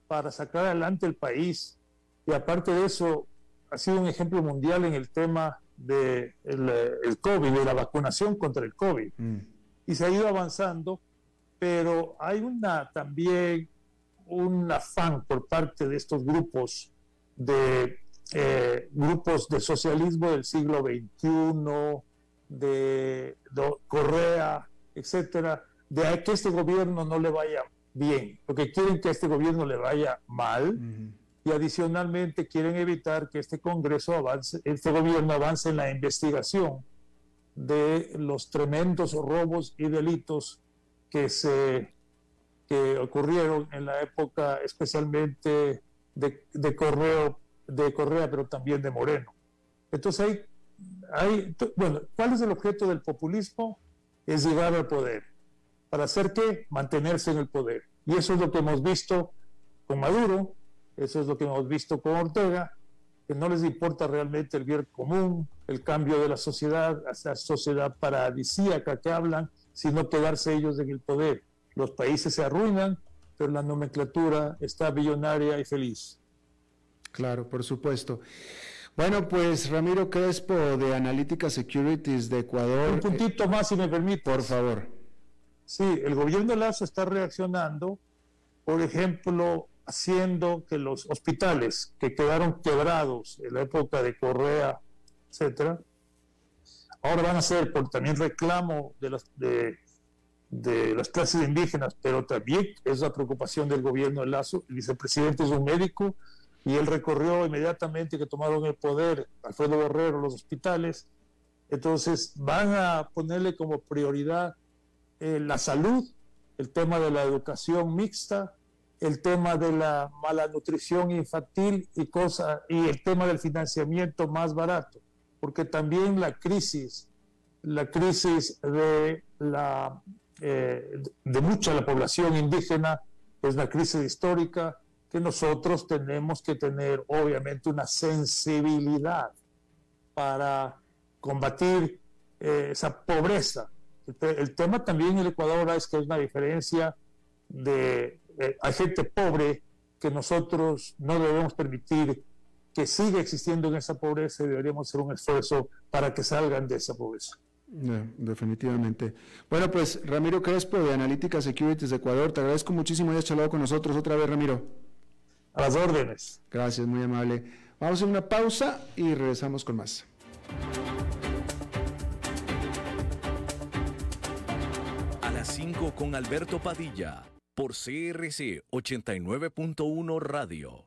para sacar adelante el país y aparte de eso ha sido un ejemplo mundial en el tema del de el COVID, de la vacunación contra el COVID. Mm. Y se ha ido avanzando, pero hay una también un afán por parte de estos grupos de eh, grupos de socialismo del siglo XXI, de, Correa, etcétera, de que este gobierno no le vaya bien, porque quieren que este gobierno le vaya mal y adicionalmente quieren evitar que este Congreso avance, este gobierno avance en la investigación de los tremendos robos y delitos que se que ocurrieron en la época especialmente de, de Correo, de Correa, pero también de Moreno. Entonces hay, hay, bueno, ¿cuál es el objeto del populismo? Es llegar al poder. ¿Para hacer qué? Mantenerse en el poder. Y eso es lo que hemos visto con Maduro, eso es lo que hemos visto con Ortega, que no les importa realmente el bien común, el cambio de la sociedad, esa sociedad paradisíaca que hablan, sino quedarse ellos en el poder. Los países se arruinan, pero la nomenclatura está billonaria y feliz. Claro, por supuesto. Bueno, pues Ramiro Crespo de Analítica Securities de Ecuador. Un puntito más, si me permite. Por favor. Sí, el gobierno de Lazo está reaccionando, por ejemplo, haciendo que los hospitales que quedaron quebrados en la época de Correa, etcétera, ahora van a ser por también reclamo de las, de, de las clases indígenas, pero también es la preocupación del gobierno de Lazo. El vicepresidente es un médico y él recorrió inmediatamente que tomaron el poder Alfredo Guerrero los hospitales. Entonces van a ponerle como prioridad eh, la salud, el tema de la educación mixta, el tema de la mala nutrición infantil y, y el tema del financiamiento más barato, porque también la crisis, la crisis de, la, eh, de mucha la población indígena es la crisis histórica que nosotros tenemos que tener obviamente una sensibilidad para combatir eh, esa pobreza. El, tema también en el Ecuador es que es una diferencia de eh, hay gente pobre que nosotros no debemos permitir que siga existiendo en esa pobreza y deberíamos hacer un esfuerzo para que salgan de esa pobreza. definitivamente. Bueno, pues Ramiro Crespo de Analítica Securities de Ecuador, te agradezco muchísimo y hayas charlado con nosotros otra vez, Ramiro. A las órdenes. Gracias, muy amable. Vamos a hacer una pausa y regresamos con más. A las 5 con Alberto Padilla por CRC 89.1 Radio.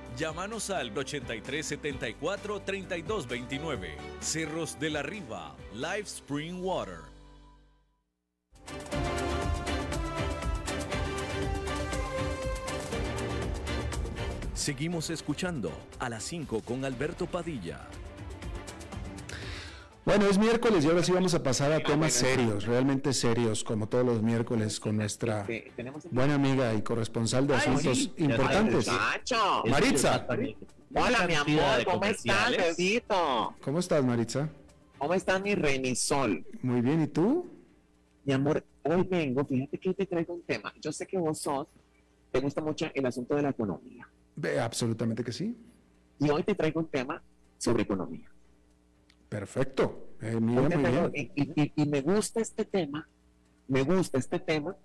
Llámanos al 8374 3229. Cerros de la Riva, Live Spring Water. Seguimos escuchando a las 5 con Alberto Padilla. Bueno, es miércoles y ahora sí vamos a pasar a ah, temas serios, realmente serios, como todos los miércoles, con nuestra buena amiga y corresponsal de asuntos importantes. Maritza. Hola, mi amor, ¿cómo estás, bebito? ¿Cómo estás, Maritza? ¿Cómo estás, mi reinisol? Muy bien, ¿y tú? Mi amor, hoy vengo, fíjate que te traigo un tema. Yo sé que vos sos, te gusta mucho el asunto de la economía. absolutamente que sí. Y hoy te traigo un tema sobre economía. Perfecto. Eh, y, me gusta este tema, me gusta este tema,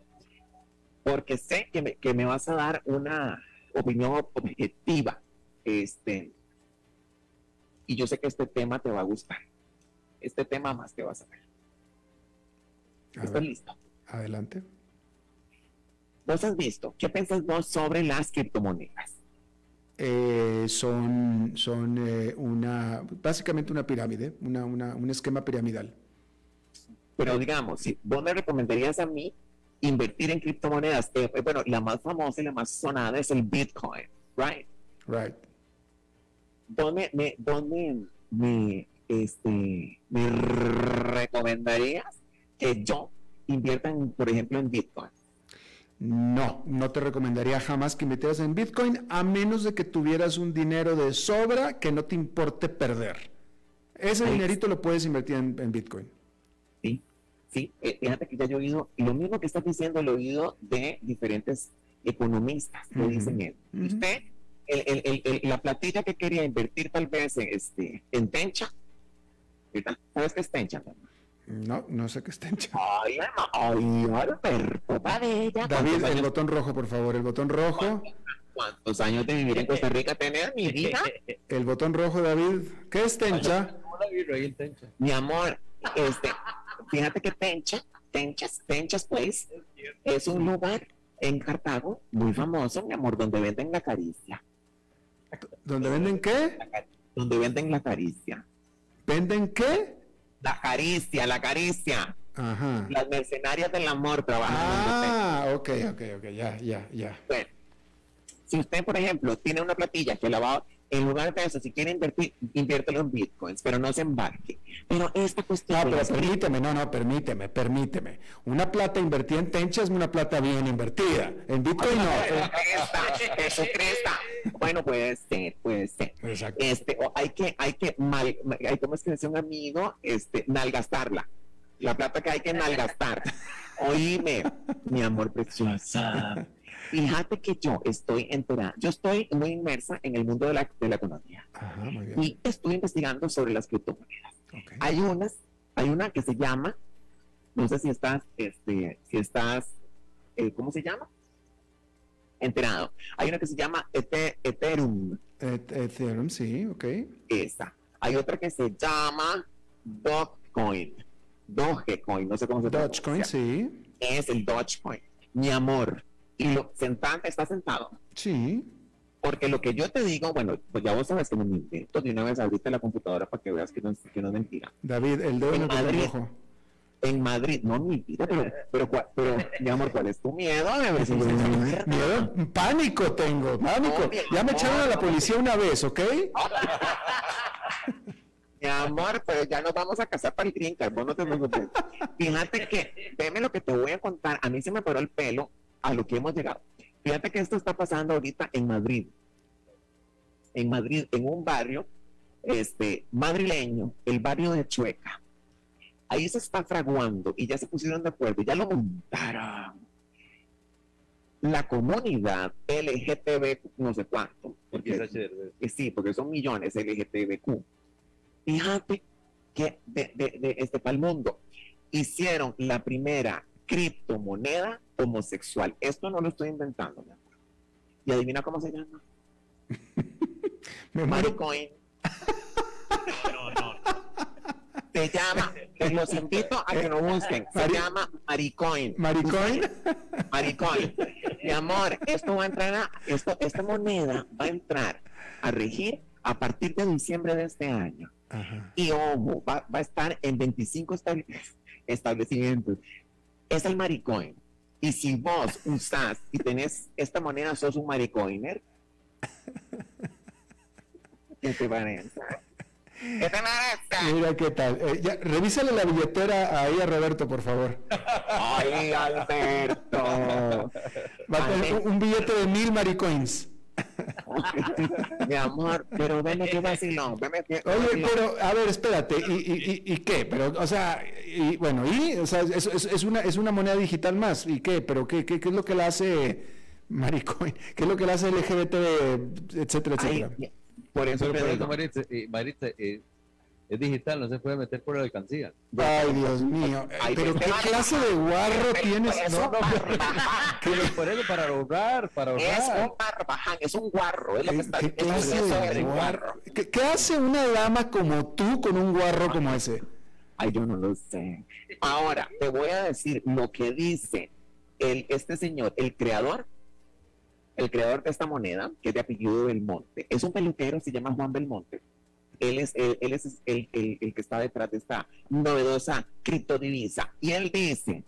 porque sé que me, que me vas a dar una opinión objetiva. Este, y yo sé que este tema te va a gustar. Este tema más te vas a ver. ¿Estás listo? Adelante. ¿Vos has visto? ¿Qué piensas vos sobre las criptomonedas? Eh, son, son eh, una, básicamente una pirámide, una, una, un esquema piramidal. Pero digamos, si vos me recomendarías a mí invertir en criptomonedas, eh, bueno, la más famosa y la más sonada es el Bitcoin, right? Right. ¿Dónde me, dónde me, este, me recomendarías que yo invierta, por ejemplo, en Bitcoin? No, no te recomendaría jamás que invirtieras en Bitcoin a menos de que tuvieras un dinero de sobra que no te importe perder. Ese dinerito lo puedes invertir en, Bitcoin. Sí, sí. Eh, fíjate que ya he oído, lo mismo que estás diciendo, lo he oído de diferentes economistas que dicen, él. usted, la platilla que quería invertir tal vez en, este, en Tencha, ¿sabes qué es Tencha? No, no sé qué está en Ay, ay, Alberto David, el botón rojo, por favor, el botón rojo. ¿Cuántos años de vivir en Costa Rica tener, mi vida? El botón rojo, David. ¿Qué es tencha? Mi amor, este, fíjate que Tencha, Tenchas, Tenchas Place, es un lugar en Cartago muy famoso, mi amor, donde venden la caricia. ¿Donde venden qué? Donde venden la caricia. ¿Venden qué? La caricia, la caricia. Ajá. Las mercenarias del amor trabajan. Ah, ok, ok, ok, ya, ya, ya. Bueno, si usted, por ejemplo, tiene una platilla que la va en lugar de eso, si quiere invertir, inviértelo en bitcoins, pero no se embarque. Pero esta cuestión. No, pero permíteme, no, no, permíteme, permíteme. Una plata invertida en Tencha es una plata bien invertida. En bitcoin no. Eso cresta, eso cresta. Bueno, puede ser, puede ser. Exacto. Este, o hay que, hay que mal, hay como es que decía un amigo, este, nalgastarla. La plata que hay que nalgastar. Oíme, mi amor preciosa. Fíjate que yo estoy enterada, yo estoy muy inmersa en el mundo de la, de la economía Ajá, muy bien. y estoy investigando sobre las criptomonedas. Hay unas, hay una que se llama, no sé si estás, este, si estás, eh, ¿cómo se llama? Enterado. Hay una que se llama Ethe- Ethereum, Et- Ethereum, sí, ok. esa. Hay otra que se llama Dogecoin, Dogecoin, no sé cómo se Dogecoin, pronuncia. sí. Es el Dogecoin, mi amor. Y lo sentado, está sentado. Sí. Porque lo que yo te digo, bueno, pues ya vos sabes que me invento de una vez ahorita la computadora para que veas que no, es- que no es mentira. David, el dedo en Madrid. En Madrid, no vida, pero, pero, pero, mi amor, ¿cuál es tu miedo? A ver si yo Miedo, pánico tengo, pánico. No, Ya me amor, echaron a la policía una vez, ¿ok? Mi amor, pero ya nos vamos a casar para el green card, vos no te preocupes. Fíjate que, veme lo que te voy a contar, a mí se me paró el pelo a lo que hemos llegado. Fíjate que esto está pasando ahorita en Madrid. En Madrid, en un barrio este, madrileño, el barrio de Chueca. Ahí se está fraguando y ya se pusieron de acuerdo, ya lo montaron. La comunidad LGTB, no sé cuánto, porque, eh, sí, porque son millones LGTBQ. Fíjate que de, de, de este para el mundo hicieron la primera criptomoneda homosexual. Esto no lo estoy inventando, mi amor. Y adivina cómo se llama. Me muero. Maricoin. Se llama, los invito a que lo busquen. Se Mari- llama Maricoin. ¿Maricoin? Maricoin. Mi amor, esto va a entrar a, esto, esta moneda va a entrar a regir a partir de diciembre de este año. Ajá. Y ojo, va, va a estar en 25 estable- establecimientos. Es el maricoin. Y si vos usás y tenés esta moneda, sos un maricoiner. ¿Qué te parece? ¿Qué te parece? Mira qué tal. Eh, ya, revísale la billetera ahí a Roberto, por favor. Ay, Alberto. Va a tener un, un billete de mil maricoins. Mi amor, pero veme qué vacilón. Veme qué Oye, pero, a ver, espérate, ¿y, y, y, y qué? Pero, o sea, y, bueno, y, o sea, es, es, es una, es una moneda digital más, ¿y qué? Pero, ¿qué, qué, qué es lo que la hace Maricoin? ¿Qué es lo que la hace LGBT, etcétera, etcétera? por eso Pero te por eso, digo. Maritza, eh, eh, es digital, no se puede meter por la alcancía. Ay, Dios mío, Ay, pero ¿qué clase de guarro Pero tienes? por eso No, no, barbaján. Por eso, para ahorrar, para Es ahorrar. un barbaján, es un guarro. Es lo que ¿Qué, está qué clase eso es de un guarro? ¿Qué, qué hace una dama como tú con un guarro como ese? Ay, yo no lo sé. Ahora, te voy a decir lo que dice el, este señor, el creador, el creador de esta moneda, que es de apellido Belmonte. Es un peluquero, se llama Juan Belmonte. Él es, el, el- el que está detrás de esta novedosa criptodivisa. Y él dice,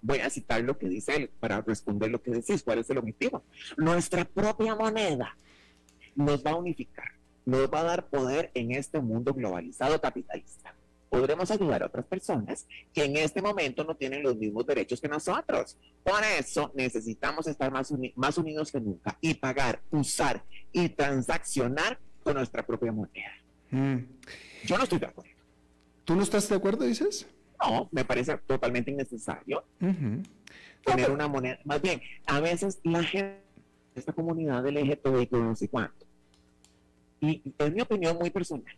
voy a citar lo que dice él para responder lo que decís, cuál es el objetivo. Nuestra propia moneda nos va a unificar, nos va a dar poder en este mundo globalizado capitalista. Podremos ayudar a otras personas que en este momento no tienen los mismos derechos que nosotros. Por eso necesitamos estar más, uni- más unidos que nunca y pagar, usar y transaccionar con nuestra propia moneda. Mm. Yo no estoy de acuerdo. ¿Tú no estás de acuerdo, dices? No, me parece totalmente innecesario Ujú. tener una moneda. Más bien, a veces la gente, esta comunidad del LGTBI, no sé cuánto, y es mi opinión muy personal.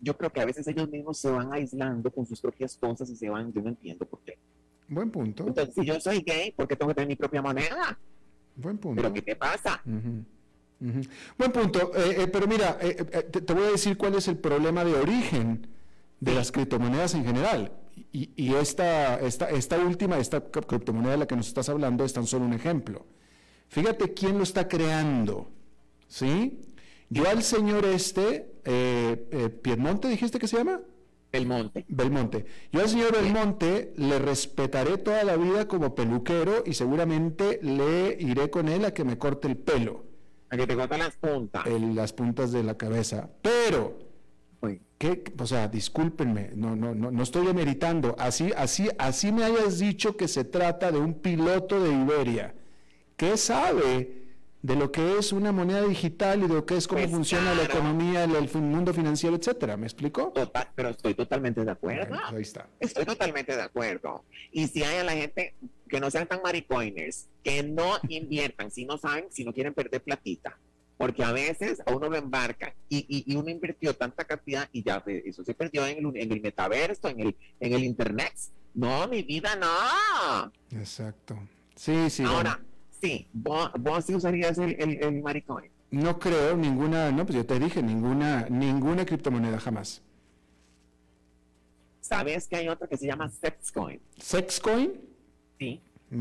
Yo creo que a veces ellos mismos se van aislando con sus propias cosas y se van, yo no entiendo por qué. Buen punto, Entonces, si yo soy gay, ¿por qué tengo que tener mi propia moneda? buen punto. ¿Pero qué te pasa? Buen punto, eh, eh, pero mira, eh, eh, te, te voy a decir cuál es el problema de origen de las criptomonedas en general. Y, y esta, esta, esta última, esta criptomoneda de la que nos estás hablando es tan solo un ejemplo. Fíjate quién lo está creando, ¿sí? Yo al señor este, eh, eh, Piedmonte, dijiste que se llama? Belmonte. Belmonte. Yo al señor Belmonte le respetaré toda la vida como peluquero y seguramente le iré con él a que me corte el pelo. A que te corte las puntas. las puntas de la cabeza. Pero, ¿qué? o sea, discúlpenme, no, no, no, no estoy demeritando. Así, así, así me hayas dicho que se trata de un piloto de Iberia. ¿Qué sabe? De lo que es una moneda digital y de lo que es cómo Pues funciona la claro. economía, el, el mundo financiero, etcétera. ¿Me explico? Total, pero estoy totalmente de acuerdo. Bueno, ahí está. Estoy totalmente de acuerdo. Y si hay a la gente que no sean tan maricoiners, que no inviertan, si no saben, si no quieren perder platita. Porque a veces a uno lo embarca y, y, y uno invirtió tanta cantidad y ya pues, eso se perdió en el, en el metaverso, en el, en el internet. No, mi vida, no. Exacto. Sí, sí. bueno. Sí, vos, vos sí usarías el, el, el maricoin. No creo ninguna, no, pues yo te dije, ninguna, ninguna criptomoneda jamás. ¿Sabes que hay otra que se llama Sexcoin? ¿Sexcoin? Sí,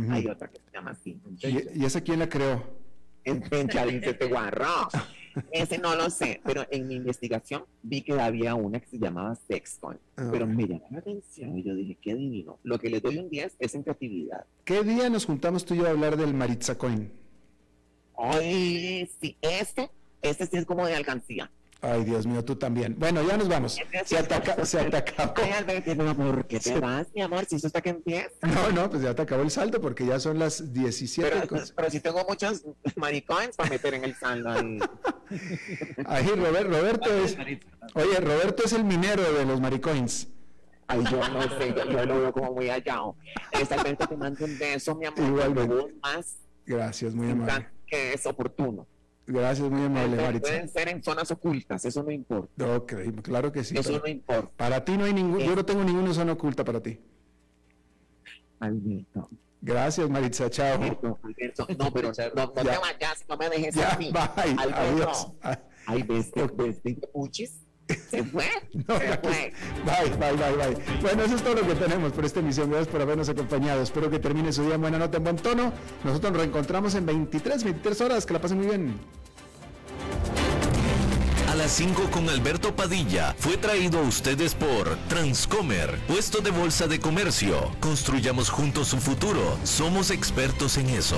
hay otra que se llama así. ¿Y, y esa quién la creó? en Benjamín se te guarró. Ese no lo sé, pero en mi investigación vi que había una que se llamaba Sexcoin. Ah, pero me llamó la atención y yo dije, qué divino. Lo que le doy un 10 es en creatividad. ¿Qué día nos juntamos tú y yo a hablar del Maritza Coin? Ay, sí, este, este sí es como de alcancía. Ay, Dios mío, tú también. Bueno, ya nos vamos. Se, ataca, se mi amor, ¿qué te vas, mi amor? Si eso está que empieza. No, no, pues ya te acabó el saldo porque ya son las 17. Pero, pero si tengo muchos maricoins para meter en el saldo ahí. Ahí, Robert- Roberto es. Oye, Roberto es el minero de los maricoins. Ay, yo no sé, yo, yo lo veo como muy hallado. Alberto te mando un beso, mi amor. Igualmente. Más Gracias, muy amable. que es oportuno. Gracias, muy amable, Maritza. Pueden ser en zonas ocultas, eso no importa. Ok, claro que sí. Eso no importa. Para ti no hay ningún, yo no tengo ninguna zona oculta para ti. Alberto, Gracias, Maritza, chao. Alberto, Alberto. No, pero no, no te Ya. vayas, no me dejes Ya, así. bye, Alberto. adiós. Ay, puchis. Se fue. No, se ya, fue. Bye, bye, bye, bye. Bueno, eso es todo lo que tenemos por esta emisión. Gracias por habernos acompañado. Espero que termine su día en buena nota, en buen tono. Nosotros nos reencontramos en 23, 23 horas. Que la pasen muy bien. A las 5 con Alberto Padilla fue traído a ustedes por Transcomer, puesto de bolsa de comercio. Construyamos juntos su futuro. Somos expertos en eso.